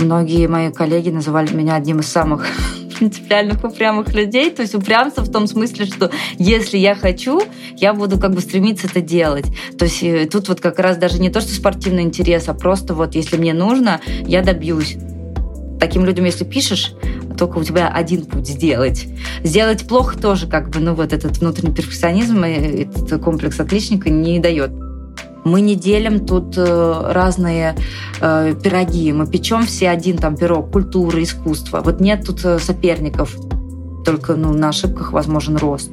многие мои коллеги называли меня одним из самых принципиальных упрямых людей. То есть упрямство в том смысле, что если я хочу, я буду как бы стремиться это делать. То есть э, тут вот как раз даже не то, что спортивный интерес, а просто вот если мне нужно, я добьюсь. Таким людям, если пишешь, только у тебя один путь сделать. Сделать плохо тоже как бы, ну вот этот внутренний перфекционизм, этот комплекс отличника не дает. Мы не делим тут э, разные э, пироги. Мы печем все один там пирог культуры, искусства. Вот нет тут э, соперников. Только ну, на ошибках возможен рост.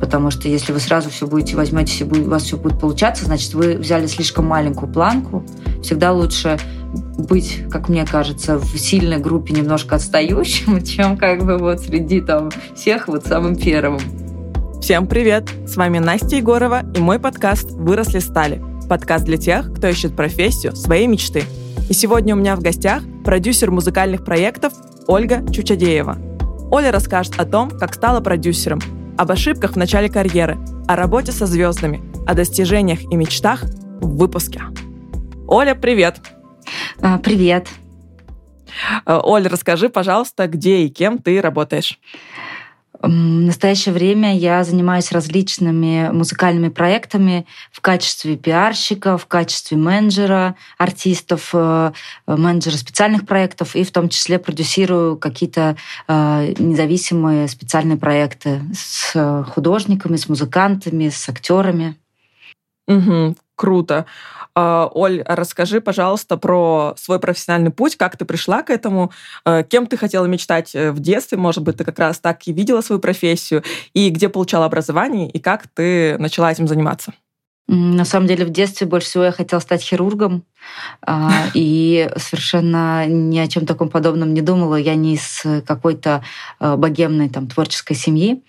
Потому что если вы сразу все будете возьмете, у вас все будет получаться, значит, вы взяли слишком маленькую планку. Всегда лучше быть, как мне кажется, в сильной группе немножко отстающим, чем как бы вот среди там всех вот самым первым. Всем привет! С вами Настя Егорова и мой подкаст «Выросли стали». Подкаст для тех, кто ищет профессию своей мечты. И сегодня у меня в гостях продюсер музыкальных проектов Ольга Чучадеева. Оля расскажет о том, как стала продюсером, об ошибках в начале карьеры, о работе со звездами, о достижениях и мечтах в выпуске. Оля, привет! А, привет. Э, Оля, расскажи, пожалуйста, где и кем ты работаешь? В настоящее время я занимаюсь различными музыкальными проектами в качестве пиарщика, в качестве менеджера артистов, э, менеджера специальных проектов и в том числе продюсирую какие-то э, независимые специальные проекты с художниками, с музыкантами, с актерами. Угу, круто. А, Оль, расскажи, пожалуйста, про свой профессиональный путь, как ты пришла к этому, э, кем ты хотела мечтать э, в детстве, может быть, ты как раз так и видела свою профессию, и где получала образование, и как ты начала этим заниматься. На самом деле в детстве больше всего я хотела стать хирургом, и совершенно ни о чем таком подобном не думала. Я не из какой-то э, богемной там творческой семьи.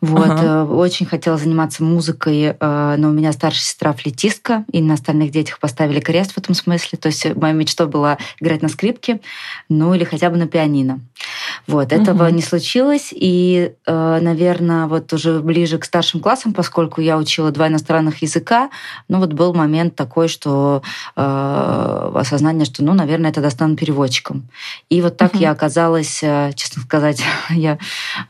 Вот. Ага. Э, очень хотела заниматься музыкой, э, но у меня старшая сестра флетистка, и на остальных детях поставили крест в этом смысле. То есть моя мечта была играть на скрипке, ну или хотя бы на пианино. Вот. Этого угу. не случилось, и, э, наверное, вот уже ближе к старшим классам, поскольку я учила два иностранных языка, ну вот был момент такой, что осознание, что, ну, наверное, я тогда стану переводчиком. И вот так угу. я оказалась, честно сказать, я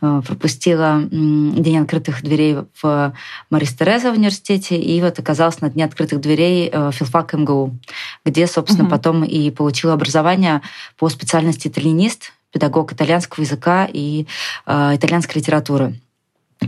пропустила День открытых дверей в Марис Тереза в университете, и вот оказалась на Дне открытых дверей э, филфак МГУ, где, собственно, угу. потом и получила образование по специальности итальянист, педагог итальянского языка и э, итальянской литературы.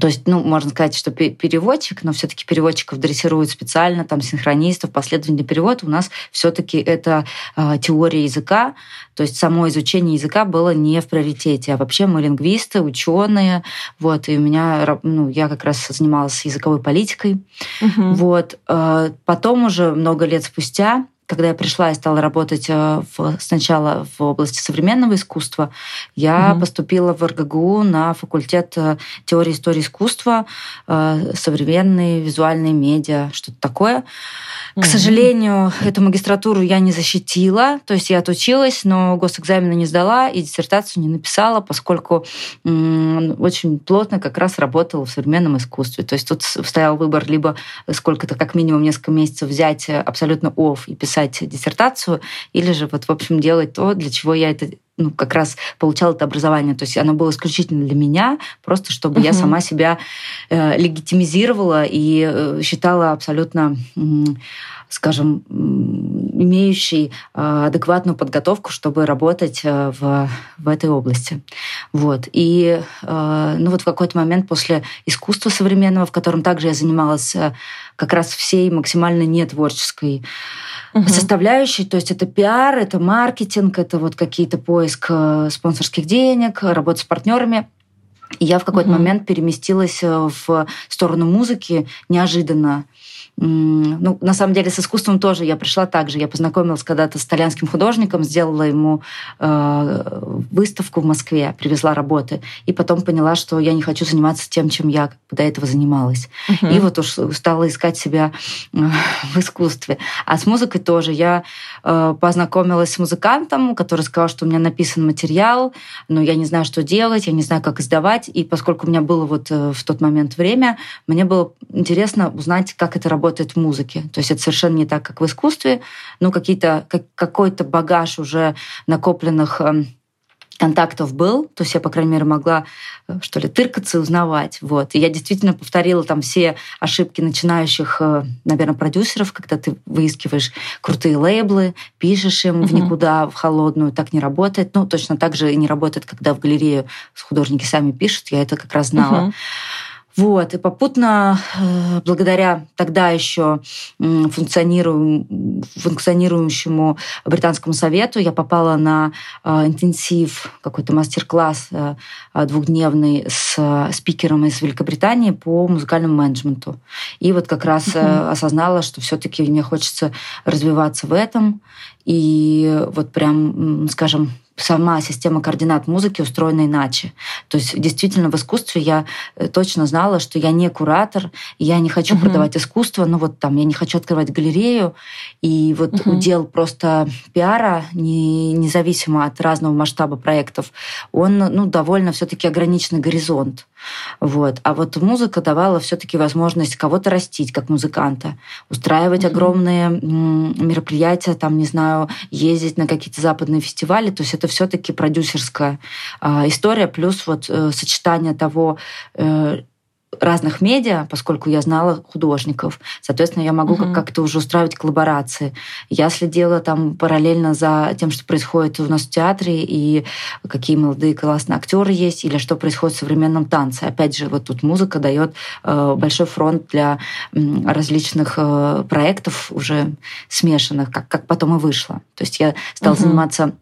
То есть, ну, можно сказать, что переводчик, но все-таки переводчиков дрессируют специально, там, синхронистов, последовательный перевод. У нас все-таки это э, теория языка, то есть само изучение языка было не в приоритете, а вообще мы лингвисты, ученые, вот, и у меня, ну, я как раз занималась языковой политикой, угу. вот. Э, потом уже много лет спустя когда я пришла и стала работать э, в, сначала в области современного искусства, я угу. поступила в РГГУ на факультет э, теории истории искусства, э, современные визуальные медиа, что-то такое. К mm-hmm. сожалению, эту магистратуру я не защитила, то есть я отучилась, но госэкзамены не сдала и диссертацию не написала, поскольку очень плотно как раз работала в современном искусстве. То есть тут стоял выбор либо сколько-то, как минимум несколько месяцев взять абсолютно оф и писать диссертацию, или же вот, в общем, делать то, для чего я это ну, как раз получала это образование. То есть оно было исключительно для меня, просто чтобы uh-huh. я сама себя э, легитимизировала и э, считала абсолютно, э, скажем, имеющей э, адекватную подготовку, чтобы работать э, в, в этой области. Вот. И э, ну, вот в какой-то момент после искусства современного, в котором также я занималась э, как раз всей максимально нетворческой угу. составляющей. То есть это пиар, это маркетинг, это вот какие-то поиск спонсорских денег, работа с партнерами. И я в какой-то угу. момент переместилась в сторону музыки неожиданно. Ну, на самом деле, с искусством тоже я пришла так же. Я познакомилась когда-то с итальянским художником, сделала ему э, выставку в Москве, привезла работы, и потом поняла, что я не хочу заниматься тем, чем я до этого занималась. Uh-huh. И вот уж стала искать себя э, в искусстве. А с музыкой тоже. Я э, познакомилась с музыкантом, который сказал, что у меня написан материал, но я не знаю, что делать, я не знаю, как издавать. И поскольку у меня было вот э, в тот момент время, мне было интересно узнать, как это работает работает в музыке. То есть это совершенно не так, как в искусстве. Ну, какие-то, как, какой-то багаж уже накопленных эм, контактов был, то есть я, по крайней мере, могла, э, что ли, тыркаться и узнавать. Вот. И я действительно повторила там все ошибки начинающих, э, наверное, продюсеров, когда ты выискиваешь крутые лейблы, пишешь им в никуда, в холодную, так не работает. Ну, точно так же и не работает, когда в галерею художники сами пишут, я это как раз знала. Uh-huh. Вот, и попутно, э, благодаря тогда еще функционирующему британскому совету, я попала на э, интенсив, какой-то мастер-класс э, двухдневный с спикером из Великобритании по музыкальному менеджменту. И вот как раз uh-huh. осознала, что все-таки мне хочется развиваться в этом. И вот прям, скажем, сама система координат музыки устроена иначе. То есть действительно в искусстве я э, точно знала, что я не куратор, я не хочу uh-huh. продавать искусство, ну вот там я не хочу открывать галерею, и вот uh-huh. удел просто пиара, не, независимо от разного масштаба проектов, он ну, довольно все-таки ограниченный горизонт. Вот. А вот музыка давала все-таки возможность кого-то растить как музыканта, устраивать uh-huh. огромные мероприятия, там, не знаю, ездить на какие-то западные фестивали. То есть это все-таки продюсерская э, история, плюс вот э, сочетание того, э, разных медиа, поскольку я знала художников. Соответственно, я могу uh-huh. как-то уже устраивать коллаборации. Я следила там параллельно за тем, что происходит у нас в театре, и какие молодые классные актеры есть, или что происходит в современном танце. Опять же, вот тут музыка дает э, большой фронт для различных э, проектов уже смешанных, как, как потом и вышло. То есть я стала uh-huh. заниматься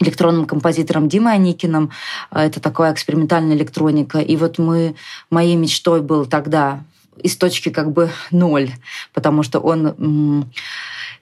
электронным композитором Димой Аникиным. А, это такая экспериментальная электроника. И вот мы, моей мечтой был тогда из точки как бы ноль, потому что он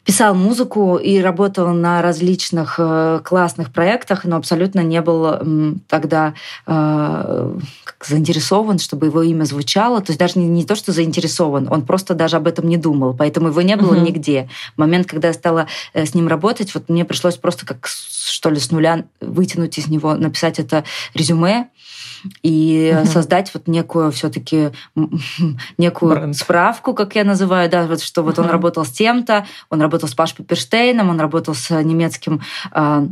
писал музыку и работал на различных э, классных проектах, но абсолютно не был тогда э, заинтересован, чтобы его имя звучало. То есть даже не, не то, что заинтересован, он просто даже об этом не думал, поэтому его не было угу. нигде. В момент, когда я стала э, с ним работать, вот мне пришлось просто как что ли с нуля вытянуть из него, написать это резюме, и угу. создать вот некую все-таки некую Бренд. справку, как я называю, да, вот что вот угу. он работал с тем-то, он работал с Паш Пепперштейном, он работал с немецким а,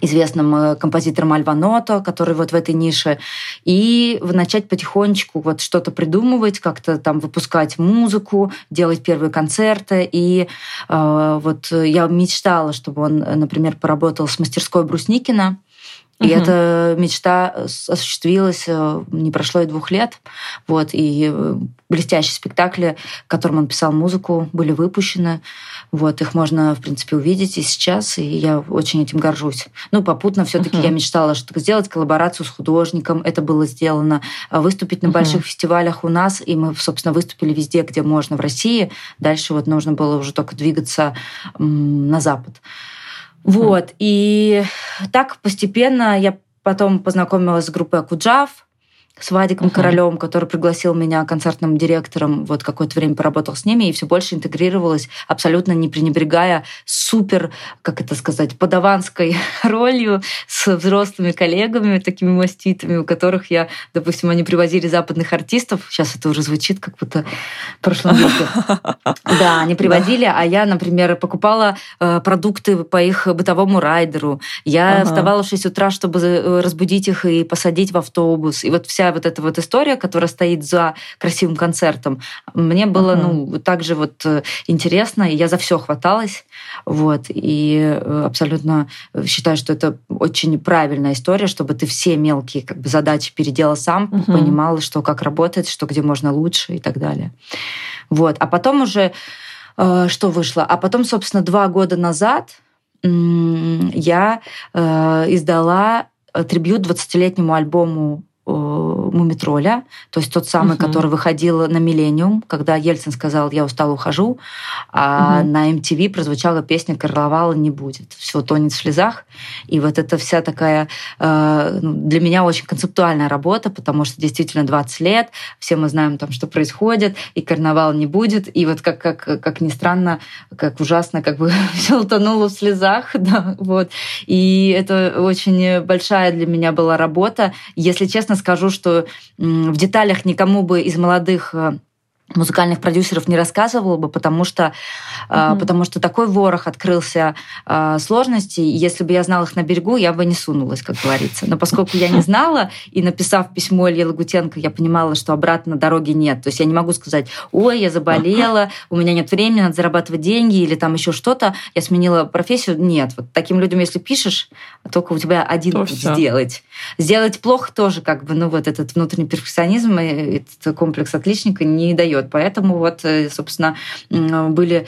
известным э, композитором Альва Ното, который вот в этой нише, и начать потихонечку вот что-то придумывать, как-то там выпускать музыку, делать первые концерты. И э, вот я мечтала, чтобы он, например, поработал с мастерской Брусникина, и угу. эта мечта осуществилась, э, не прошло и двух лет. Вот, и э, блестящие спектакли, которым он писал музыку, были выпущены. Вот, их можно, в принципе, увидеть и сейчас, и я очень этим горжусь. Ну, попутно все таки uh я мечтала что сделать коллаборацию с художником, это было сделано, выступить на uh больших фестивалях у нас, и мы, собственно, выступили везде, где можно в России. Дальше вот нужно было уже только двигаться на Запад. Вот. И так постепенно я потом познакомилась с группой Акуджав, с Вадиком uh-huh. Королем, который пригласил меня концертным директором, вот какое-то время поработал с ними, и все больше интегрировалась, абсолютно не пренебрегая супер, как это сказать, подаванской ролью с взрослыми коллегами, такими маститами, у которых я, допустим, они привозили западных артистов, сейчас это уже звучит как будто в прошлом веке. Да, они приводили, а я, например, покупала э, продукты по их бытовому райдеру. Я вставала в 6 утра, чтобы э, разбудить их и посадить в автобус. И вот вся вот эта вот история, которая стоит за красивым концертом, мне было, uh-huh. ну, также вот э, интересно, и я за все хваталась, вот, и э, абсолютно считаю, что это очень правильная история, чтобы ты все мелкие как бы задачи переделал сам, uh-huh. понимал, что как работать, что где можно лучше и так далее. Вот, а потом уже э, что вышло? А потом, собственно, два года назад я издала трибют 20-летнему альбому Мумитроля, то есть тот самый, угу. который выходил на Миллениум, когда Ельцин сказал «я устал, ухожу», а угу. на MTV прозвучала песня «Карнавала не будет». Все тонет в слезах. И вот это вся такая э, ну, для меня очень концептуальная работа, потому что действительно 20 лет, все мы знаем там, что происходит, и карнавал не будет. И вот как, как, как ни странно, как ужасно, как бы все утонуло в слезах. Да, вот. И это очень большая для меня была работа. Если честно скажу, что в деталях никому бы из молодых э, музыкальных продюсеров не рассказывала бы, потому что, mm-hmm. потому что такой ворох открылся э, сложностей. Если бы я знала их на берегу, я бы не сунулась, как говорится. Но поскольку я не знала, и написав письмо Илье Лагутенко, я понимала, что обратно дороги нет. То есть я не могу сказать, ой, я заболела, у меня нет времени, надо зарабатывать деньги или там еще что-то. Я сменила профессию. Нет, вот таким людям, если пишешь, только у тебя один То сделать. Сделать плохо тоже как бы, ну вот этот внутренний перфекционизм, этот комплекс отличника не дает вперед. Поэтому вот, э, собственно, были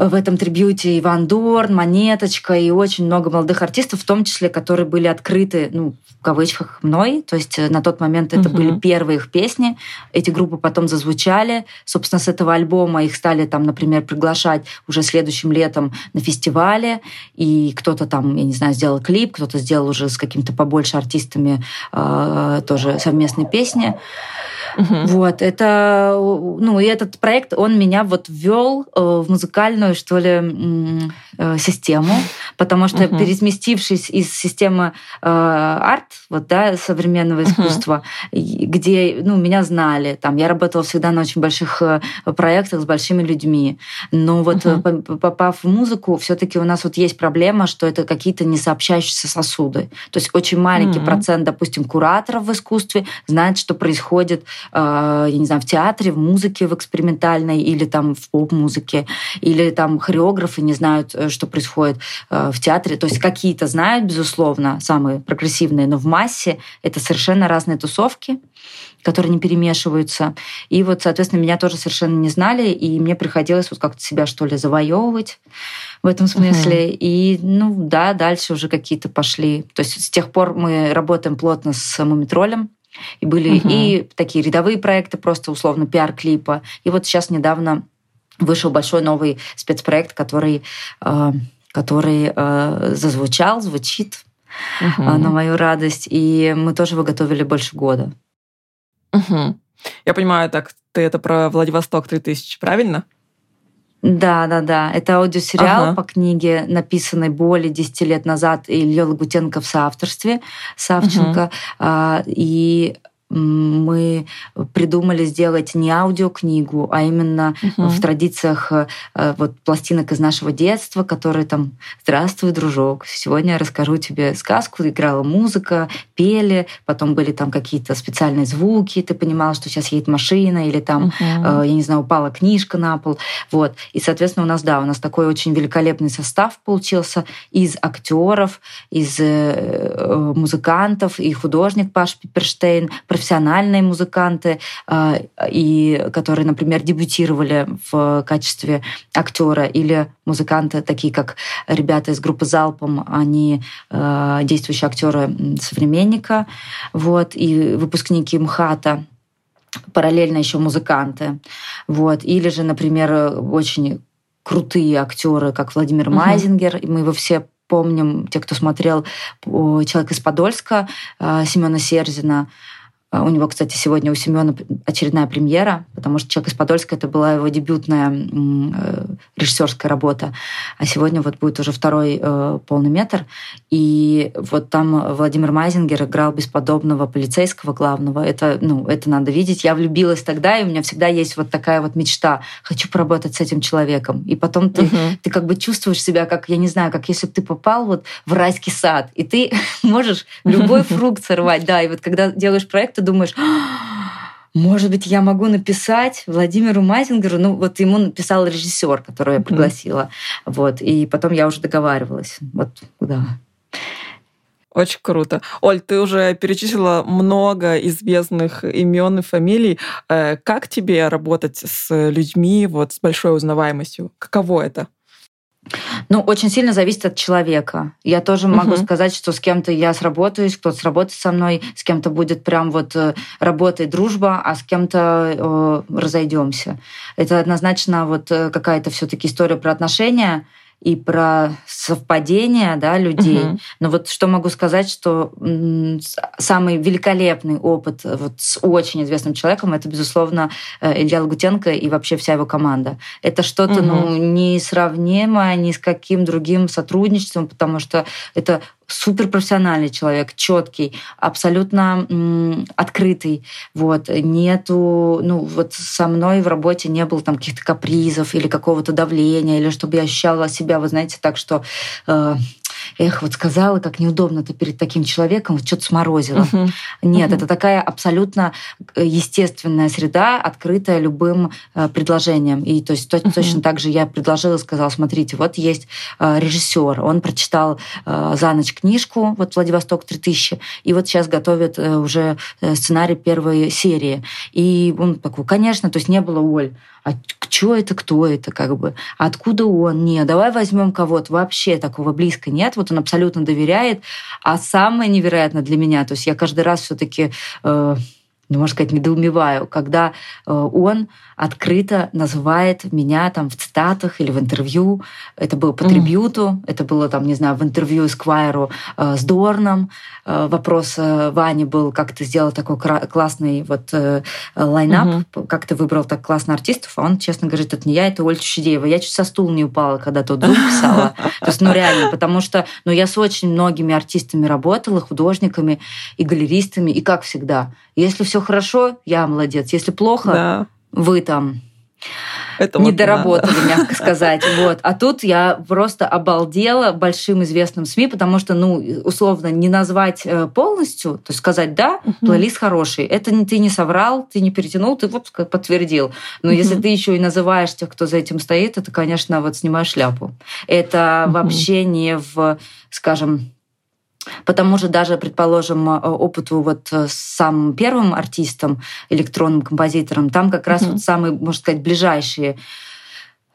в этом трибьюте Иван Дорн, Монеточка и очень много молодых артистов, в том числе, которые были открыты, ну, в кавычках, мной. То есть э, на тот момент это угу. были первые их песни. Эти группы потом зазвучали. Собственно, с этого альбома их стали там, например, приглашать уже следующим летом на фестивале. И кто-то там, я не знаю, сделал клип, кто-то сделал уже с каким-то побольше артистами э, тоже совместные песни. Угу. Вот, это, ну, и этот проект, он меня вот ввел э, в музыкальную, что ли, э, систему, потому что угу. пересместившись из системы э, арт, вот, да, современного искусства, угу. где, ну, меня знали, там, я работала всегда на очень больших проектах с большими людьми, но вот угу. попав в музыку, все таки у нас вот есть проблема, что это какие-то несообщающиеся сосуды. То есть очень маленький угу. процент, допустим, кураторов в искусстве знает, что происходит Э, я не знаю, в театре, в музыке, в экспериментальной или там в поп-музыке, или там хореографы не знают, э, что происходит э, в театре. То есть какие-то знают, безусловно, самые прогрессивные, но в массе это совершенно разные тусовки которые не перемешиваются. И вот, соответственно, меня тоже совершенно не знали, и мне приходилось вот как-то себя, что ли, завоевывать в этом смысле. Uh-huh. И, ну, да, дальше уже какие-то пошли. То есть с тех пор мы работаем плотно с Мумитролем, и были угу. и такие рядовые проекты, просто условно пиар-клипа. И вот сейчас недавно вышел большой новый спецпроект, который, э, который э, зазвучал, звучит угу. на мою радость. И мы тоже его готовили больше года. Угу. Я понимаю, так ты это про Владивосток 3000, правильно? Да, да, да. Это аудиосериал ага. по книге, написанной более 10 лет назад Ильей Лагутенко в соавторстве Савченко. Угу. И мы придумали сделать не аудиокнигу, а именно угу. в традициях э, вот пластинок из нашего детства, которые там «Здравствуй, дружок, сегодня я расскажу тебе сказку». Играла музыка, пели, потом были там какие-то специальные звуки, ты понимала, что сейчас едет машина, или там, угу. я не знаю, упала книжка на пол. Вот. И, соответственно, у нас, да, у нас такой очень великолепный состав получился из актеров, из музыкантов и художник Паш Пиперштейн, профессиональные музыканты, а, и которые, например, дебютировали в качестве актера, или музыканты, такие как ребята из группы «Залпом», они а, действующие актеры современника, вот, и выпускники МХАТа, параллельно еще музыканты. Вот. Или же, например, очень крутые актеры, как Владимир uh-huh. Майзингер, и мы его все помним, те, кто смотрел «Человек из Подольска» а, Семена Серзина, у него, кстати, сегодня у Семена очередная премьера, потому что «Человек из Подольска» — это была его дебютная э, режиссерская работа. А сегодня вот будет уже второй э, полный метр. И вот там Владимир Майзингер играл бесподобного полицейского главного. Это, ну, это надо видеть. Я влюбилась тогда, и у меня всегда есть вот такая вот мечта. Хочу поработать с этим человеком. И потом ты, угу. ты как бы чувствуешь себя, как, я не знаю, как если бы ты попал вот в райский сад, и ты можешь любой фрукт сорвать. Да, и вот когда делаешь проект, ты думаешь, может быть, я могу написать Владимиру Майзингеру, ну вот ему написал режиссер, которого я пригласила, вот, и потом я уже договаривалась, вот, да. Очень круто. Оль, ты уже перечислила много известных имен и фамилий. Э, как тебе работать с людьми вот с большой узнаваемостью? Каково это? Ну, очень сильно зависит от человека. Я тоже uh-huh. могу сказать, что с кем-то я сработаюсь, кто-то сработает со мной, с кем-то будет прям вот э, работа и дружба, а с кем-то э, разойдемся. Это однозначно вот э, какая-то все-таки история про отношения и про совпадения да, людей. Угу. Но вот что могу сказать, что самый великолепный опыт вот с очень известным человеком это, безусловно, э, Илья Лагутенко и вообще вся его команда. Это что-то угу. ну, несравнимое ни с каким другим сотрудничеством, потому что это суперпрофессиональный человек, четкий, абсолютно м, открытый. Вот. Нету, ну, вот со мной в работе не было там каких-то капризов или какого-то давления, или чтобы я ощущала себя, вы знаете, так, что э, эх, вот сказала, как неудобно ты перед таким человеком, вот что-то сморозила. Uh-huh. Нет, uh-huh. это такая абсолютно э, естественная среда, открытая любым э, предложением. И то есть uh-huh. точно так же я предложила, сказала, смотрите, вот есть э, режиссер, он прочитал за ночь книжку, вот Владивосток 3000, и вот сейчас готовит уже сценарий первой серии. И он такой, конечно, то есть не было, Оль, а что это, кто это, как бы, откуда он, не, давай возьмем кого-то, вообще такого близко нет, вот он абсолютно доверяет, а самое невероятное для меня, то есть я каждый раз все-таки э, ну, можно сказать, недоумеваю, когда э, он открыто называет меня там в цитатах или в интервью. Это было по трибюту, mm. это было там, не знаю, в интервью Сквайру э, с Дорном. Э, вопрос э, Вани был, как ты сделал такой классный вот э, лайнап, mm-hmm. как ты выбрал так классно артистов, а он, честно говорит, это не я, это Ольга Чудеева. Я чуть со стула не упала, когда тот зуб писала. То есть, ну реально, потому что ну, я с очень многими артистами работала, художниками и галеристами, и как всегда, если все хорошо, я молодец, если плохо, да вы там это не вот доработали, надо. мягко сказать. Вот. А тут я просто обалдела большим известным СМИ, потому что, ну, условно, не назвать э, полностью, то есть сказать, да, угу. плейлист хороший. Это ты не соврал, ты не перетянул, ты вот подтвердил. Но угу. если ты еще и называешь тех, кто за этим стоит, это, конечно, вот снимаешь шляпу. Это угу. вообще не в, скажем, Потому что даже, предположим, э, опыту вот э, с самым первым артистом, электронным композитором, там как раз mm-hmm. вот самые, можно сказать, ближайшие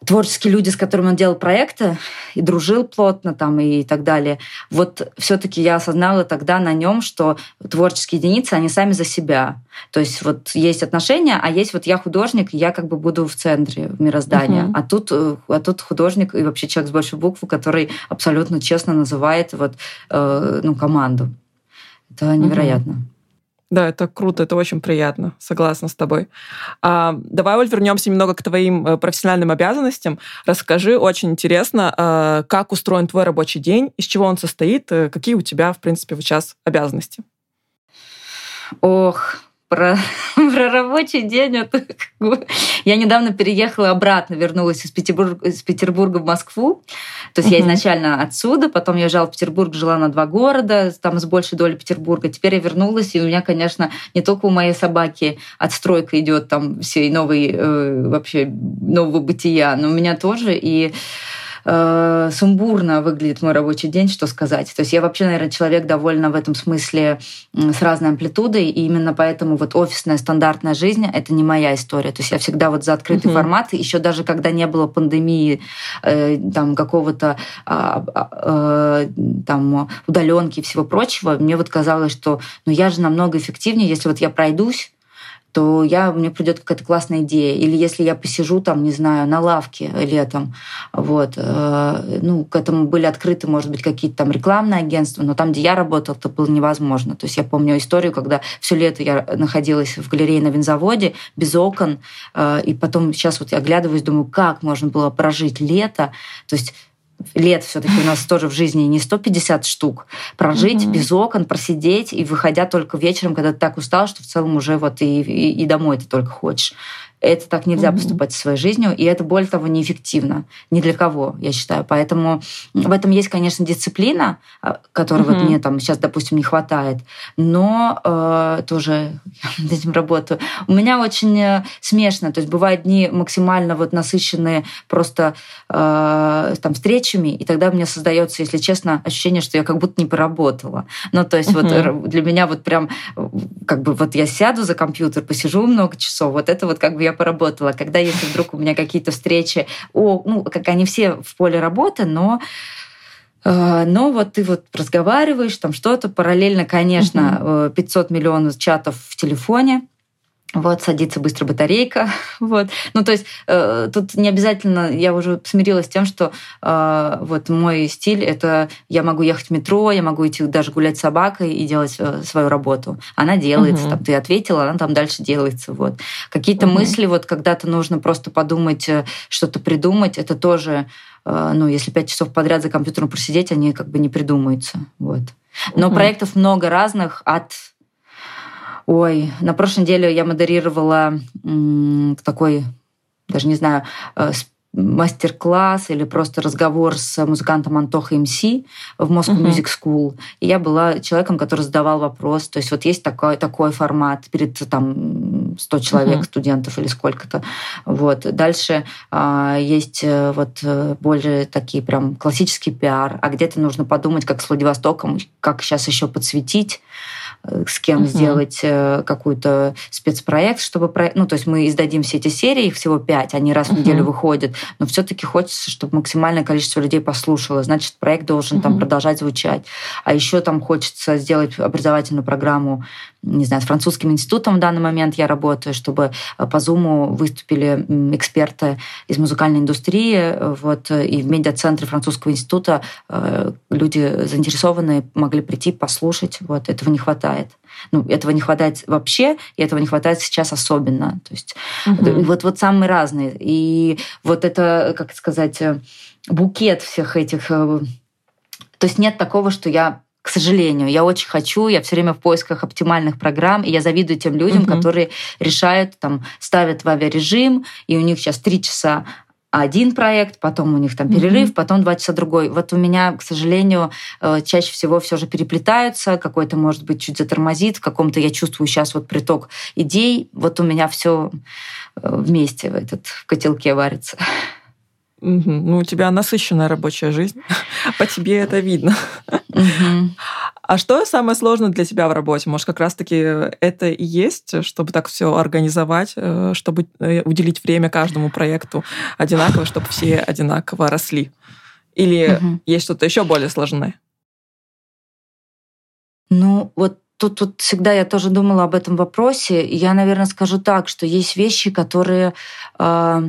творческие люди, с которыми он делал проекты и дружил плотно там и так далее. Вот все-таки я осознала тогда на нем, что творческие единицы, они сами за себя. То есть вот есть отношения, а есть вот я художник, и я как бы буду в центре мироздания. Uh-huh. А тут, э, а тут художник и вообще человек с большой буквы, который абсолютно честно называет вот э, ну команду. Это невероятно. Uh-huh. Да, это круто, это очень приятно, согласна с тобой. А, давай, Оль, вернемся немного к твоим э, профессиональным обязанностям. Расскажи, очень интересно, а, как устроен твой рабочий день, из чего он состоит, э, какие у тебя, в принципе, сейчас обязанности? Ох, про, про рабочий день. Это как бы... Я недавно переехала обратно, вернулась из Петербурга, из Петербурга в Москву. То есть uh-huh. я изначально отсюда, потом я уезжала в Петербург, жила на два города, там с большей долей Петербурга. Теперь я вернулась, и у меня, конечно, не только у моей собаки отстройка идет там всей новой, э, вообще нового бытия, но у меня тоже. И э, сумбурно выглядит мой рабочий день, что сказать. То есть я вообще, наверное, человек довольно в этом смысле с разной амплитудой, и именно поэтому вот офисная стандартная жизнь — это не моя история. То есть я всегда вот за открытый uh-huh. формат, еще даже когда не было пандемии, э, там какого-то э, э, там удаленки и всего прочего, мне вот казалось, что ну я же намного эффективнее, если вот я пройдусь то я, мне придет какая-то классная идея. Или если я посижу там, не знаю, на лавке летом, вот, э, ну, к этому были открыты, может быть, какие-то там рекламные агентства, но там, где я работала, это было невозможно. То есть я помню историю, когда все лето я находилась в галерее на винзаводе, без окон, э, и потом сейчас вот я оглядываюсь, думаю, как можно было прожить лето, то есть лет все-таки у нас тоже в жизни не 150 штук. Прожить mm-hmm. без окон, просидеть и выходя только вечером, когда ты так устал, что в целом уже вот и, и, и домой ты только хочешь. Это так нельзя mm-hmm. поступать со своей жизнью, и это, более того, неэффективно. Ни для кого, я считаю. Поэтому в этом есть, конечно, дисциплина, а, которой mm-hmm. вот мне там сейчас, допустим, не хватает, но э, тоже над этим работаю. У меня очень э, смешно, то есть бывают дни максимально вот насыщенные просто э, там встречами, и тогда у меня создается, если честно, ощущение, что я как будто не поработала. Ну, то есть mm-hmm. вот для меня вот прям как бы вот я сяду за компьютер, посижу много часов, вот это вот как бы я поработала. Когда если вдруг у меня какие-то встречи, о, ну, как они все в поле работы, но э, но вот ты вот разговариваешь, там что-то, параллельно, конечно, 500 миллионов чатов в телефоне, вот, садится быстро батарейка. Вот. Ну, то есть э, тут не обязательно, я уже смирилась с тем, что э, вот мой стиль — это я могу ехать в метро, я могу идти даже гулять с собакой и делать э, свою работу. Она делается, угу. там, ты ответила, она там дальше делается. Вот. Какие-то угу. мысли, вот когда-то нужно просто подумать, э, что-то придумать, это тоже, э, ну, если пять часов подряд за компьютером просидеть, они как бы не придумаются. Вот. Но угу. проектов много разных от Ой, на прошлой неделе я модерировала такой, даже не знаю, э, мастер-класс или просто разговор с музыкантом Антоха МС в Moscow uh-huh. Music School. И я была человеком, который задавал вопрос. То есть вот есть такой, такой формат перед там 100 человек, uh-huh. студентов или сколько-то. Вот. Дальше а, есть э, вот э, более такие прям классический пиар, а где-то нужно подумать, как с Владивостоком, как сейчас еще подсветить с кем угу. сделать э, какой-то спецпроект, чтобы ну то есть мы издадим все эти серии, их всего пять, они раз угу. в неделю выходят, но все-таки хочется, чтобы максимальное количество людей послушало, значит проект должен угу. там продолжать звучать, а еще там хочется сделать образовательную программу не знаю, с французским институтом в данный момент я работаю, чтобы э, по Zoom выступили эксперты из музыкальной индустрии, вот, и в медиацентре французского института э, люди заинтересованные могли прийти, послушать, вот, этого не хватает. Ну, этого не хватает вообще, и этого не хватает сейчас особенно. То есть угу. вот, вот самые разные. И вот это, как сказать, э, букет всех этих... То есть нет такого, что я к сожалению. Я очень хочу, я все время в поисках оптимальных программ, и я завидую тем людям, угу. которые решают, там, ставят в авиарежим, и у них сейчас три часа один проект, потом у них там перерыв, mm-hmm. потом два часа другой. Вот у меня, к сожалению, э, чаще всего все же переплетаются, какой-то, может быть, чуть затормозит, в каком-то я чувствую сейчас вот приток идей. Вот у меня все э, вместе в этот в котелке варится. Угу. Ну, у тебя насыщенная рабочая жизнь. По тебе это видно. Угу. А что самое сложное для тебя в работе? Может, как раз-таки это и есть, чтобы так все организовать, э, чтобы э, уделить время каждому проекту одинаково, чтобы все одинаково росли? Или угу. есть что-то еще более сложное? Ну, вот тут, тут всегда я тоже думала об этом вопросе. Я, наверное, скажу так, что есть вещи, которые э,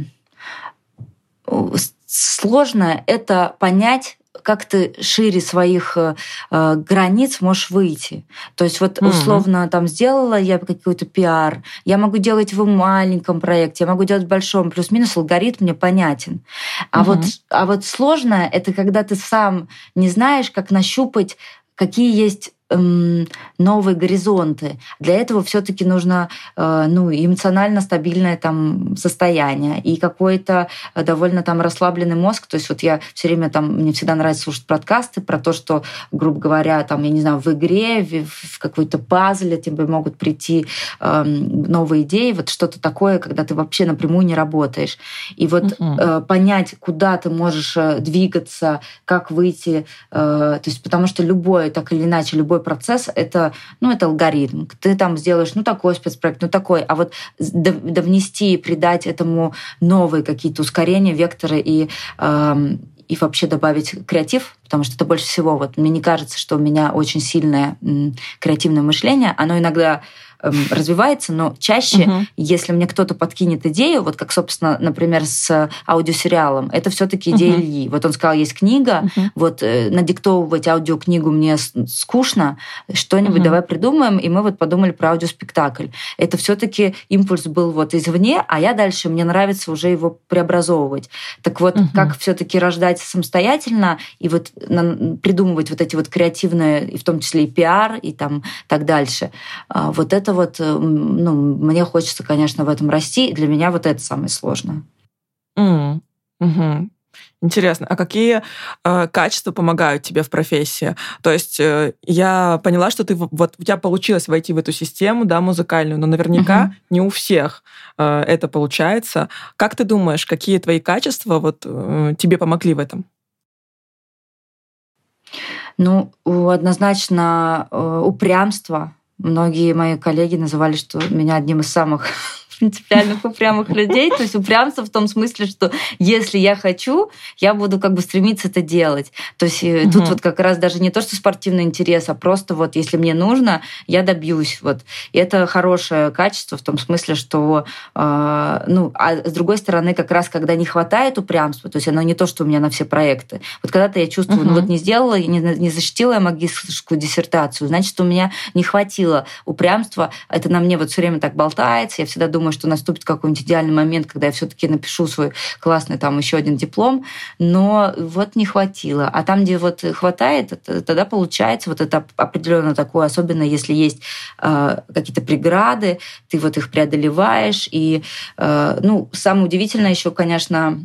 сложно это понять как ты шире своих э, э, границ можешь выйти. То есть вот условно mm-hmm. там сделала я какой-то пиар, я могу делать в маленьком проекте, я могу делать в большом, плюс-минус алгоритм мне понятен. А, mm-hmm. вот, а вот сложно это когда ты сам не знаешь, как нащупать какие есть новые горизонты. Для этого все-таки нужно э, ну, эмоционально стабильное там состояние и какой-то э, довольно там расслабленный мозг. То есть вот я все время там, мне всегда нравится слушать подкасты про то, что, грубо говоря, там, я не знаю, в игре, в, какой-то пазле тебе могут прийти эм, новые идеи, вот что-то такое, когда ты вообще напрямую не работаешь. И вот uh-huh. понять, куда ты можешь двигаться, как выйти, то есть потому что любое, так или иначе, любой любой процесс — это, ну, это алгоритм. Ты там сделаешь, ну, такой спецпроект, ну, такой. А вот довнести, придать этому новые какие-то ускорения, векторы и э, и вообще добавить креатив, потому что это больше всего, вот мне не кажется, что у меня очень сильное креативное мышление, оно иногда Эм, развивается, но чаще, угу. если мне кто-то подкинет идею, вот как, собственно, например, с аудиосериалом, это все-таки идея угу. Ильи. Вот он сказал, есть книга, угу. вот э, надиктовывать аудиокнигу мне скучно, что-нибудь угу. давай придумаем, и мы вот подумали про аудиоспектакль. Это все-таки импульс был вот извне, а я дальше, мне нравится уже его преобразовывать. Так вот, угу. как все-таки рождать самостоятельно и вот придумывать вот эти вот креативные, и в том числе и пиар, и там так дальше. А, вот это это вот, э, ну, мне хочется, конечно, в этом расти. И для меня вот это самое сложное. Mm. Угу. Интересно. А какие э, качества помогают тебе в профессии? То есть э, я поняла, что ты вот у тебя получилось войти в эту систему, да, музыкальную, но наверняка uh не у всех э, это получается. Как ты думаешь, какие твои качества вот э, тебе помогли в этом? Ну, однозначно э, упрямство, Многие мои коллеги называли, что меня одним из самых принципиальных упрямых людей. То есть упрямство в том смысле, что если я хочу, я буду как бы стремиться это делать. То есть угу. тут вот как раз даже не то, что спортивный интерес, а просто вот если мне нужно, я добьюсь. Вот. И это хорошее качество в том смысле, что, э, ну, а с другой стороны, как раз когда не хватает упрямства, то есть оно не то, что у меня на все проекты. Вот когда-то я чувствую, угу. ну вот не сделала, не, не защитила я магистрскую диссертацию, значит, у меня не хватило упрямства. Это на мне вот все время так болтается. Я всегда думаю, что наступит какой-нибудь идеальный момент, когда я все-таки напишу свой классный там еще один диплом, но вот не хватило. А там, где вот хватает, тогда получается вот это определенно такое, особенно если есть э, какие-то преграды, ты вот их преодолеваешь. И, э, ну, самое удивительное еще, конечно,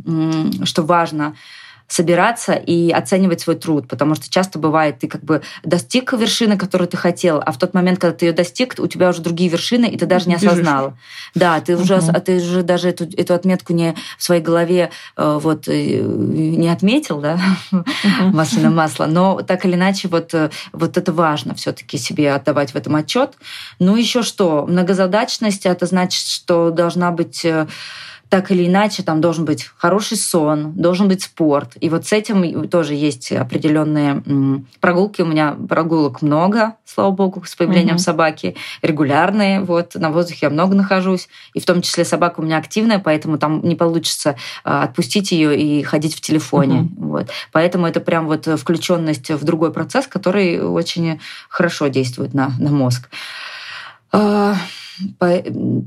что важно, собираться и оценивать свой труд, потому что часто бывает, ты как бы достиг вершины, которую ты хотел, а в тот момент, когда ты ее достиг, у тебя уже другие вершины, и ты даже не осознала. Да, ты уже, uh ты уже даже эту, эту отметку не в своей голове э, вот э, не отметил, да, uh масляное масло, но так или иначе вот, э, вот это важно все-таки себе отдавать в этом отчет. Ну еще что, многозадачность, это значит, что должна быть так или иначе там должен быть хороший сон, должен быть спорт. И вот с этим тоже есть определенные прогулки. У меня прогулок много, слава богу, с появлением угу. собаки. Регулярные. Вот на воздухе я много нахожусь. И в том числе собака у меня активная, поэтому там не получится а, отпустить ее и ходить в телефоне. Угу. Вот. Поэтому это прям вот включенность в другой процесс, который очень хорошо действует на, на мозг.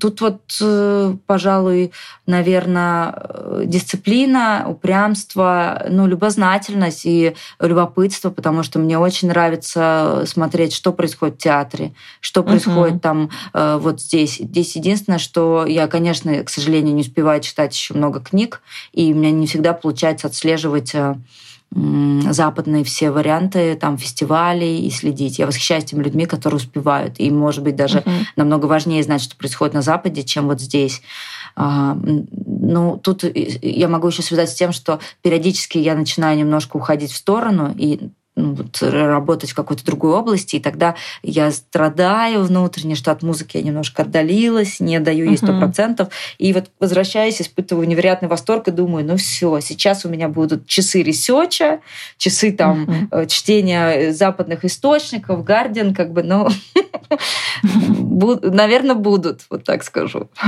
Тут вот, э, пожалуй, наверное, э, дисциплина, упрямство, ну, любознательность и любопытство, потому что мне очень нравится смотреть, что происходит в театре, что uh-huh. происходит там э, вот здесь. Здесь единственное, что я, конечно, к сожалению, не успеваю читать еще много книг, и у меня не всегда получается отслеживать западные все варианты там фестивалей и следить. Я восхищаюсь теми людьми, которые успевают. И, может быть, даже uh-huh. намного важнее знать, что происходит на Западе, чем вот здесь. А, ну, тут я могу еще связать с тем, что периодически я начинаю немножко уходить в сторону, и ну, вот, работать в какой-то другой области, и тогда я страдаю внутренне, что от музыки я немножко отдалилась, не даю ей сто процентов, и вот возвращаясь, испытываю невероятный восторг и думаю, ну все, сейчас у меня будут часы ресеча, часы там uh-huh. чтения западных источников, Гардиан, как бы, ну, наверное, будут, вот так скажу.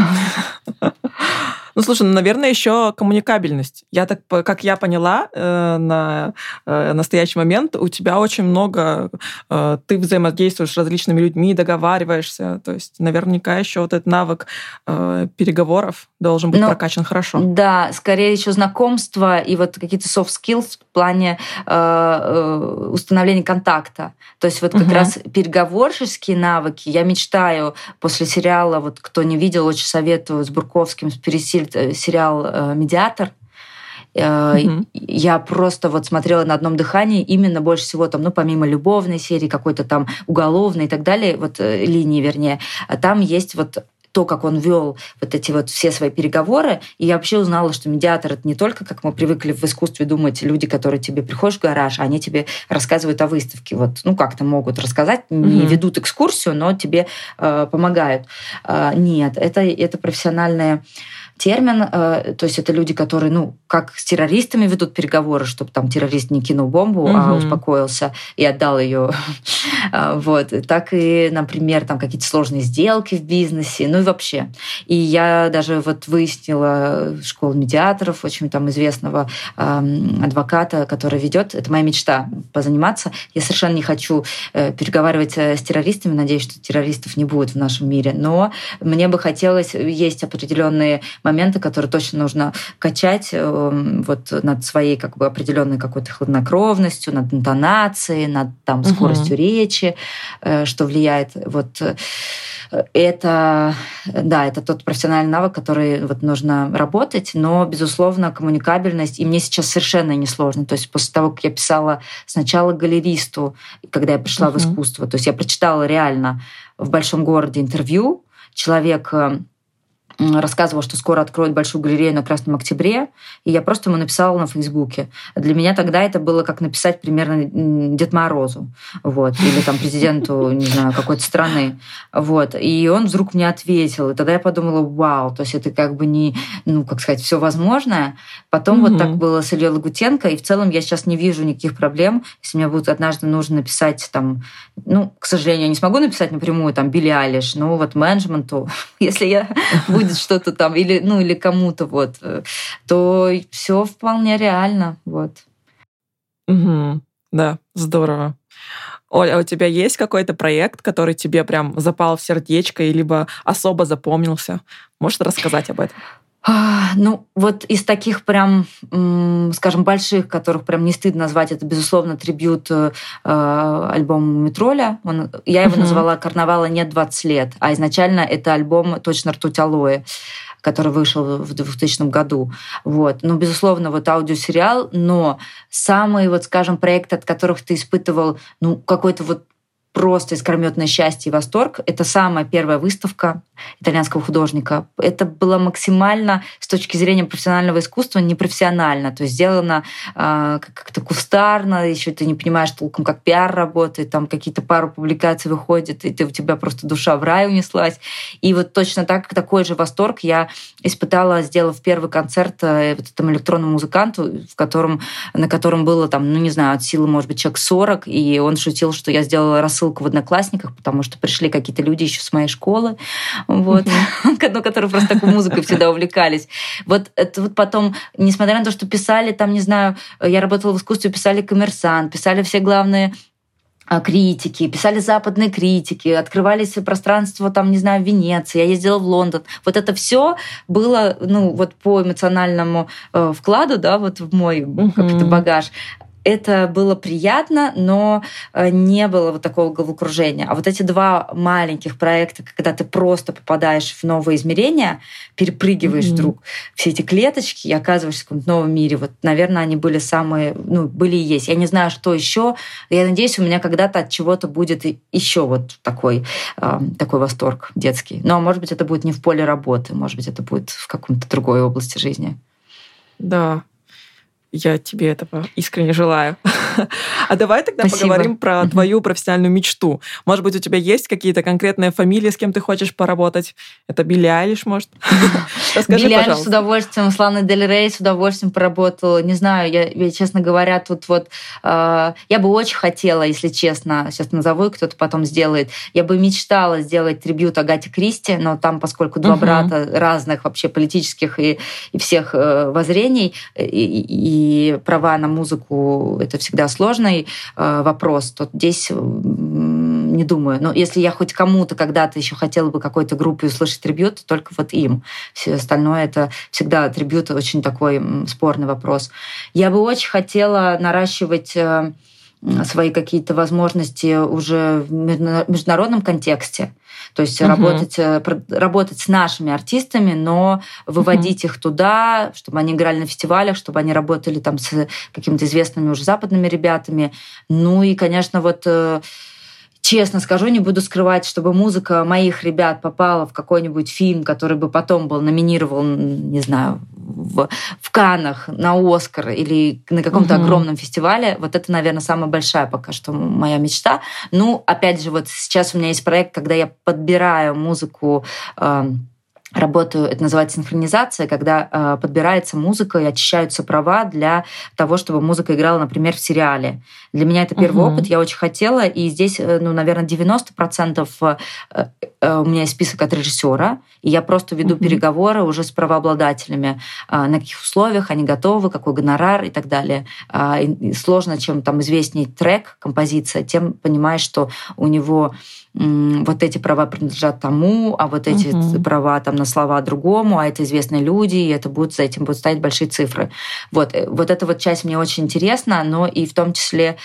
Ну, слушай, ну, наверное, еще коммуникабельность. Я так, как я поняла, э, на э, настоящий момент у тебя очень много, э, ты взаимодействуешь с различными людьми, договариваешься. То есть наверняка еще вот этот навык э, переговоров должен быть Но, прокачан хорошо. Да, скорее еще знакомство и вот какие-то soft skills плане э, э, установления контакта. То есть вот как угу. раз переговорческие навыки. Я мечтаю после сериала, вот кто не видел, очень советую с Бурковским, Пересиль Э, сериал э, «Медиатор», Mm-hmm. Я просто вот смотрела на одном дыхании именно больше всего там, ну, помимо любовной серии, какой-то там уголовной и так далее, вот линии, вернее, там есть вот то, как он вел вот эти вот все свои переговоры. И я вообще узнала, что медиатор это не только, как мы привыкли в искусстве думать, люди, которые тебе приходишь в гараж, они тебе рассказывают о выставке. Вот, ну, как-то могут рассказать, не mm-hmm. ведут экскурсию, но тебе э, помогают. Э, нет, это, это профессиональные термин. Э, то есть это люди, которые, ну, как с террористами ведут переговоры, чтобы там террорист не кинул бомбу, угу. а успокоился и отдал ее. А, вот. Так и, например, там какие-то сложные сделки в бизнесе, ну и вообще. И я даже вот выяснила школу медиаторов, очень там известного адвоката, который ведет. Это моя мечта позаниматься. Я совершенно не хочу э, переговаривать э, с террористами. Надеюсь, что террористов не будет в нашем мире. Но мне бы хотелось, есть определенные моменты, которые точно нужно качать э, вот над своей как бы определенной какой-то хладнокровностью, над интонацией, над там скоростью угу. речи, э, что влияет вот э, это, да, это тот профессиональный навык, который вот нужно работать, но, безусловно, коммуникабельность, и мне сейчас совершенно не сложно. То есть после того, как я писала сначала галеристу, когда я пришла uh-huh. в искусство, то есть я прочитала реально в большом городе интервью, человек рассказывал, что скоро откроют большую галерею на Красном Октябре, и я просто ему написала на Фейсбуке. Для меня тогда это было как написать примерно Дед Морозу, вот, или там президенту, не знаю, какой-то страны, вот. И он вдруг мне ответил, и тогда я подумала, вау, то есть это как бы не, ну, как сказать, все возможное. Потом mm-hmm. вот так было с Ильей Лагутенко, и в целом я сейчас не вижу никаких проблем, если мне будет однажды нужно написать там, ну, к сожалению, я не смогу написать напрямую там Билли Алиш, но вот менеджменту, если я буду будет что-то там, или, ну, или кому-то, вот, э, то все вполне реально, вот. Угу. Да, здорово. Оля, а у тебя есть какой-то проект, который тебе прям запал в сердечко, и либо особо запомнился? Можешь рассказать об этом? А, ну, вот из таких прям, скажем, больших, которых прям не стыдно назвать, это, безусловно, трибют э, альбому Метроля. Он, я его uh-huh. назвала «Карнавала нет 20 лет», а изначально это альбом «Точно ртуть алоэ» который вышел в 2000 году. Вот. Ну, безусловно, вот аудиосериал, но самый, вот, скажем, проект, от которых ты испытывал ну, какой-то вот просто искрометное счастье и восторг. Это самая первая выставка итальянского художника. Это было максимально с точки зрения профессионального искусства непрофессионально. То есть сделано э, как-то кустарно, еще ты не понимаешь толком, как пиар работает, там какие-то пару публикаций выходят, и ты, у тебя просто душа в рай унеслась. И вот точно так, такой же восторг я испытала, сделав первый концерт э, вот этому электронному музыканту, в котором, на котором было там, ну не знаю, от силы, может быть, человек 40, и он шутил, что я сделала рассылку ссылку в Одноклассниках, потому что пришли какие-то люди еще с моей школы, вот, ну, которые просто такой музыкой всегда увлекались. Вот это вот потом, несмотря на то, что писали там, не знаю, я работала в искусстве, писали коммерсант, писали все главные а, критики, писали западные критики, открывались пространства, там, не знаю, в Венеции, я ездила в Лондон. Вот это все было, ну, вот по эмоциональному э, вкладу, да, вот в мой uh-huh. как-то багаж это было приятно, но э, не было вот такого головокружения. А вот эти два маленьких проекта, когда ты просто попадаешь в новые измерения, перепрыгиваешь mm-hmm. вдруг все эти клеточки и оказываешься в каком-то новом мире. Вот, наверное, они были самые, ну, были и есть. Я не знаю, что еще. Я надеюсь, у меня когда-то от чего-то будет еще вот такой, э, такой восторг детский. Но, может быть, это будет не в поле работы, может быть, это будет в каком-то другой области жизни. Да, я тебе этого искренне желаю. А давай тогда Спасибо. поговорим про угу. твою профессиональную мечту. Может быть, у тебя есть какие-то конкретные фамилии, с кем ты хочешь поработать? Это Билли Айлиш, может? Расскажи, Билли Айлиш с удовольствием, Слана Дель Рей с удовольствием поработала. Не знаю, я, я честно говоря, тут вот... Э, я бы очень хотела, если честно, сейчас назову, кто-то потом сделает, я бы мечтала сделать трибют Агате Кристи, но там, поскольку два угу. брата разных вообще политических и, и всех э, воззрений, и, и права на музыку — это всегда сложный э, вопрос, то здесь не думаю. Но если я хоть кому-то когда-то еще хотела бы какой-то группе услышать трибют, то только вот им. Все остальное это всегда трибют очень такой спорный вопрос. Я бы очень хотела наращивать э, свои какие-то возможности уже в международном контексте. То есть угу. работать, э, работать с нашими артистами, но выводить угу. их туда, чтобы они играли на фестивалях, чтобы они работали там с какими-то известными уже западными ребятами. Ну и, конечно, вот э, честно скажу, не буду скрывать, чтобы музыка моих ребят попала в какой-нибудь фильм, который бы потом был номинирован, не знаю, в, в Канах, на Оскар или на каком-то угу. огромном фестивале. Вот это, наверное, самая большая пока что моя мечта. Ну, опять же, вот сейчас у меня есть проект, когда я подбираю музыку э, работаю, это называется синхронизация, когда э, подбирается музыка и очищаются права для того, чтобы музыка играла, например, в сериале. Для меня это первый uh-huh. опыт, я очень хотела, и здесь, э, ну, наверное, 90% э, э, у меня есть список от режиссера, и я просто веду uh-huh. переговоры уже с правообладателями, на каких условиях они готовы, какой гонорар и так далее. Э, и сложно, чем там известнее трек, композиция, тем понимаешь, что у него вот эти права принадлежат тому, а вот эти угу. права там на слова другому, а это известные люди, и это будут, за этим будут стоять большие цифры. Вот, вот эта вот часть мне очень интересна, но и в том числе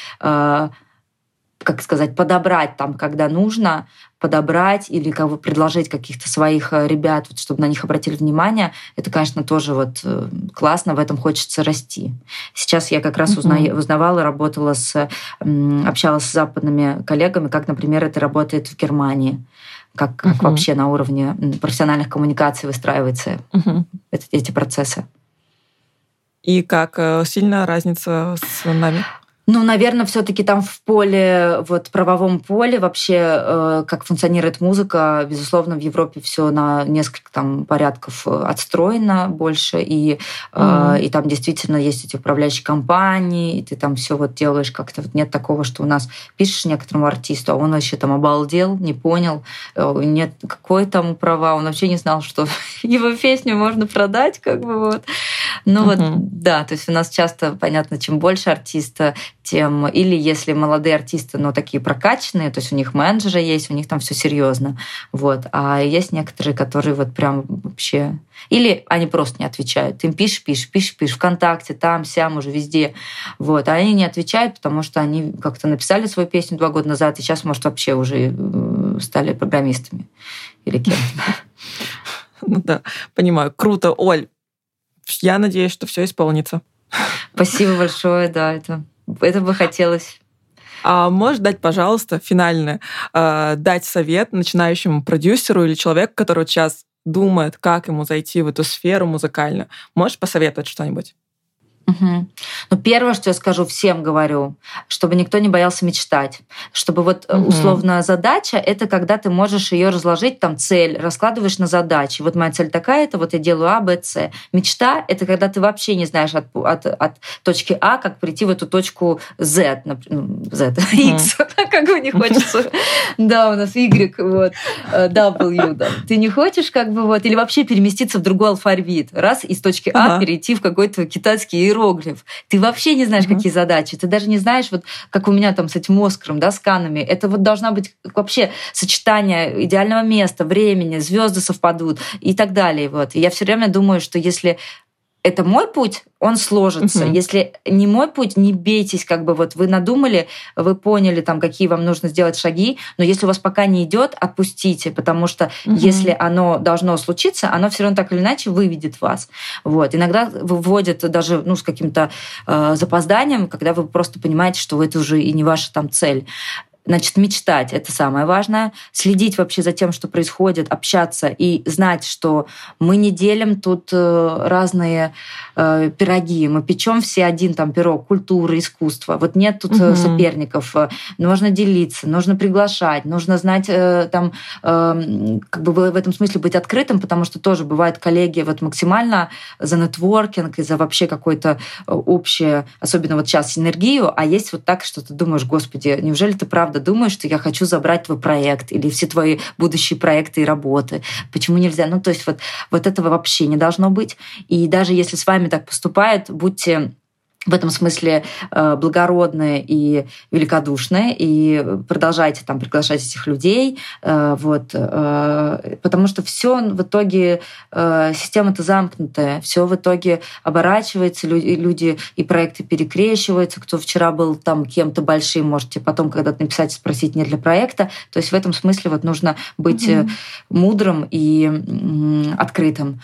как сказать, подобрать там, когда нужно, подобрать или как бы предложить каких-то своих э, ребят, вот, чтобы на них обратили внимание, это, конечно, тоже вот э, классно, в этом хочется расти. Сейчас я как раз mm-hmm. узнавала, работала с, общалась с западными коллегами, как, например, это работает в Германии как, как uh-huh. вообще на уровне профессиональных коммуникаций выстраиваются uh-huh. эти, эти процессы. И как э, сильно разница с нами? Ну, наверное, все-таки там в поле, вот правовом поле вообще, э, как функционирует музыка, безусловно, в Европе все на несколько там порядков э, отстроено больше, и, mm-hmm. э, и там действительно есть эти управляющие компании, и ты там все вот делаешь как-то. Вот нет такого, что у нас пишешь некоторому артисту, а он вообще там обалдел, не понял, э, нет какой там права, он вообще не знал, что его песню можно продать, как бы вот. Ну mm-hmm. вот, да, то есть у нас часто, понятно, чем больше артиста, тем... Или если молодые артисты, но такие прокачанные, то есть у них менеджеры есть, у них там все серьезно. Вот. А есть некоторые, которые вот прям вообще... Или они просто не отвечают. Им пишешь, пишешь, пишешь, пишешь ВКонтакте, там, сям, уже везде. Вот. А они не отвечают, потому что они как-то написали свою песню два года назад, и сейчас, может, вообще уже э, стали программистами или кем Ну да, понимаю. Круто, Оль. Я надеюсь, что все исполнится. Спасибо большое, да, это это бы хотелось. А можешь дать, пожалуйста, финальное, э, дать совет начинающему продюсеру или человеку, который сейчас думает, как ему зайти в эту сферу музыкальную? Можешь посоветовать что-нибудь? Угу. Ну, первое, что я скажу, всем говорю, чтобы никто не боялся мечтать. Чтобы вот угу. условная задача — это когда ты можешь ее разложить, там, цель, раскладываешь на задачи. Вот моя цель такая, это вот я делаю А, Б, С. Мечта — это когда ты вообще не знаешь от, от, от точки А, как прийти в эту точку Z, например, Z, X, как бы не хочется. Да, у нас Y, вот, э, W, да. Ты не хочешь как бы вот, или вообще переместиться в другой алфавит. Раз из точки А перейти в какой-то китайский иероглиф. Ты вообще не знаешь, какие задачи. Ты даже не знаешь, вот как у меня там с этим Оскаром, да, сканами. Это вот должна быть вообще сочетание идеального места, времени, звезды совпадут и так далее. Вот. И я все время думаю, что если это мой путь, он сложится. Угу. Если не мой путь, не бейтесь, как бы вот вы надумали, вы поняли там, какие вам нужно сделать шаги, но если у вас пока не идет, отпустите, потому что угу. если оно должно случиться, оно все равно так или иначе выведет вас. Вот. Иногда выводят даже ну, с каким-то э, запозданием, когда вы просто понимаете, что это уже и не ваша там цель. Значит, мечтать — это самое важное. Следить вообще за тем, что происходит, общаться и знать, что мы не делим тут э, разные э, пироги. Мы печем все один там пирог культуры, искусства. Вот нет тут угу. соперников. Нужно делиться, нужно приглашать, нужно знать там, эм, как бы в этом смысле быть открытым, потому что тоже бывают коллеги вот максимально за нетворкинг и за вообще какое-то общее, особенно вот сейчас синергию, а есть вот так, что ты думаешь, господи, неужели ты правда думаешь, что я хочу забрать твой проект или все твои будущие проекты и работы. Почему нельзя? Ну, то есть вот, вот этого вообще не должно быть. И даже если с вами так поступает, будьте в этом смысле э, благородные и великодушные, и продолжайте там приглашать этих людей, э, вот, э, потому что все в итоге система-то замкнутая, все в итоге оборачивается, люди и проекты перекрещиваются, кто вчера был там кем-то большим, можете потом когда-то написать и спросить не для проекта, то есть в этом смысле вот нужно быть mm-hmm. мудрым и открытым.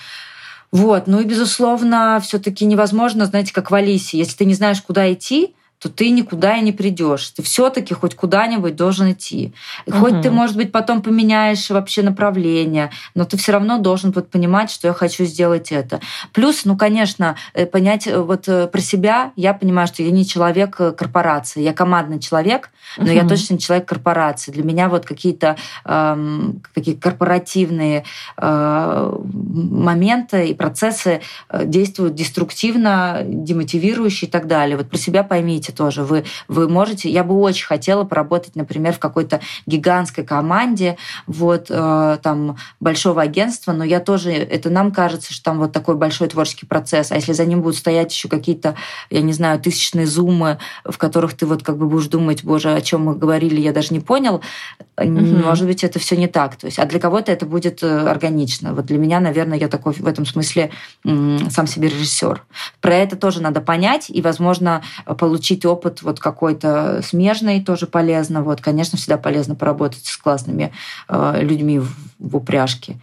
Вот. Ну и, безусловно, все-таки невозможно, знаете, как в Алисе. Если ты не знаешь, куда идти, то ты никуда и не придешь. Ты все-таки хоть куда-нибудь должен идти. И угу. Хоть ты, может быть, потом поменяешь вообще направление, но ты все равно должен вот понимать, что я хочу сделать это. Плюс, ну, конечно, э, понять э, вот э, про себя, я понимаю, что я не человек корпорации, я командный человек, но угу. я точно не человек корпорации. Для меня вот какие-то эм, какие корпоративные э, моменты и процессы действуют деструктивно, демотивирующе и так далее. Вот про себя поймите, можете тоже. Вы, вы можете... Я бы очень хотела поработать, например, в какой-то гигантской команде, вот, э, там, большого агентства, но я тоже... Это нам кажется, что там вот такой большой творческий процесс. А если за ним будут стоять еще какие-то, я не знаю, тысячные зумы, в которых ты вот как бы будешь думать, боже, о чем мы говорили, я даже не понял, Угу. Может быть, это все не так. То есть, а для кого-то это будет э, органично. Вот для меня, наверное, я такой в этом смысле сам себе режиссер. Про это тоже надо понять и, возможно, получить опыт вот какой-то смежный тоже полезно. Вот, конечно, всегда полезно поработать с классными э, людьми в, в упряжке.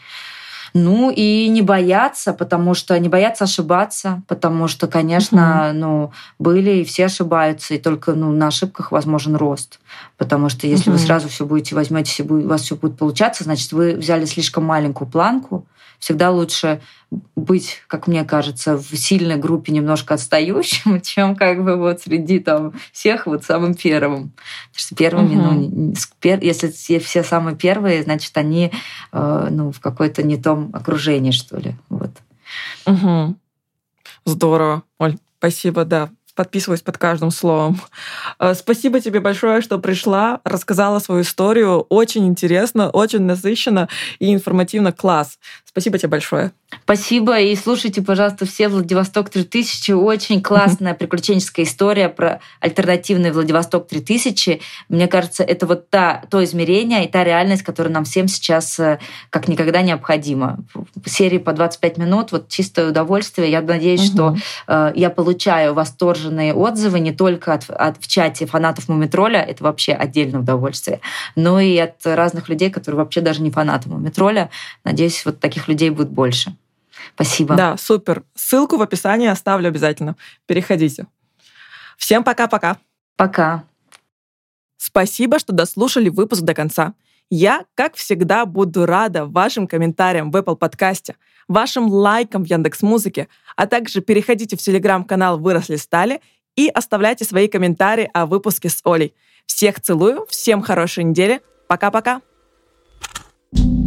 Ну и не бояться, потому что не бояться ошибаться, потому что, конечно, угу. ну были и все ошибаются, и только ну на ошибках возможен рост, потому что если угу. вы сразу все будете возьмете, у вас все будет получаться, значит вы взяли слишком маленькую планку, всегда лучше быть, как мне кажется, в сильной группе немножко отстающим, чем как бы вот среди там всех вот самым первым. Потому что первыми, угу. ну, если все самые первые, значит, они э, ну, в какой-то не том окружении, что ли. Вот. Угу. Здорово. Оль, спасибо, да подписываюсь под каждым словом. Э, спасибо тебе большое, что пришла, рассказала свою историю. Очень интересно, очень насыщенно и информативно. Класс. Спасибо тебе большое. Спасибо. И слушайте, пожалуйста, все Владивосток 3000. Очень классная приключенческая история про альтернативный Владивосток 3000. Мне кажется, это вот та, то измерение и та реальность, которая нам всем сейчас э, как никогда необходима. Серии по 25 минут, вот чистое удовольствие. Я надеюсь, угу. что э, я получаю восторженные отзывы не только от, от, в чате фанатов Мумитроля, это вообще отдельное удовольствие, но и от разных людей, которые вообще даже не фанаты Мумитроля. Надеюсь, вот таких таких людей будет больше. Спасибо. Да, супер. Ссылку в описании оставлю обязательно. Переходите. Всем пока-пока. Пока. Спасибо, что дослушали выпуск до конца. Я, как всегда, буду рада вашим комментариям в Apple подкасте, вашим лайкам в Яндекс Музыке, а также переходите в телеграм-канал «Выросли стали» и оставляйте свои комментарии о выпуске с Олей. Всех целую, всем хорошей недели. Пока-пока. thank you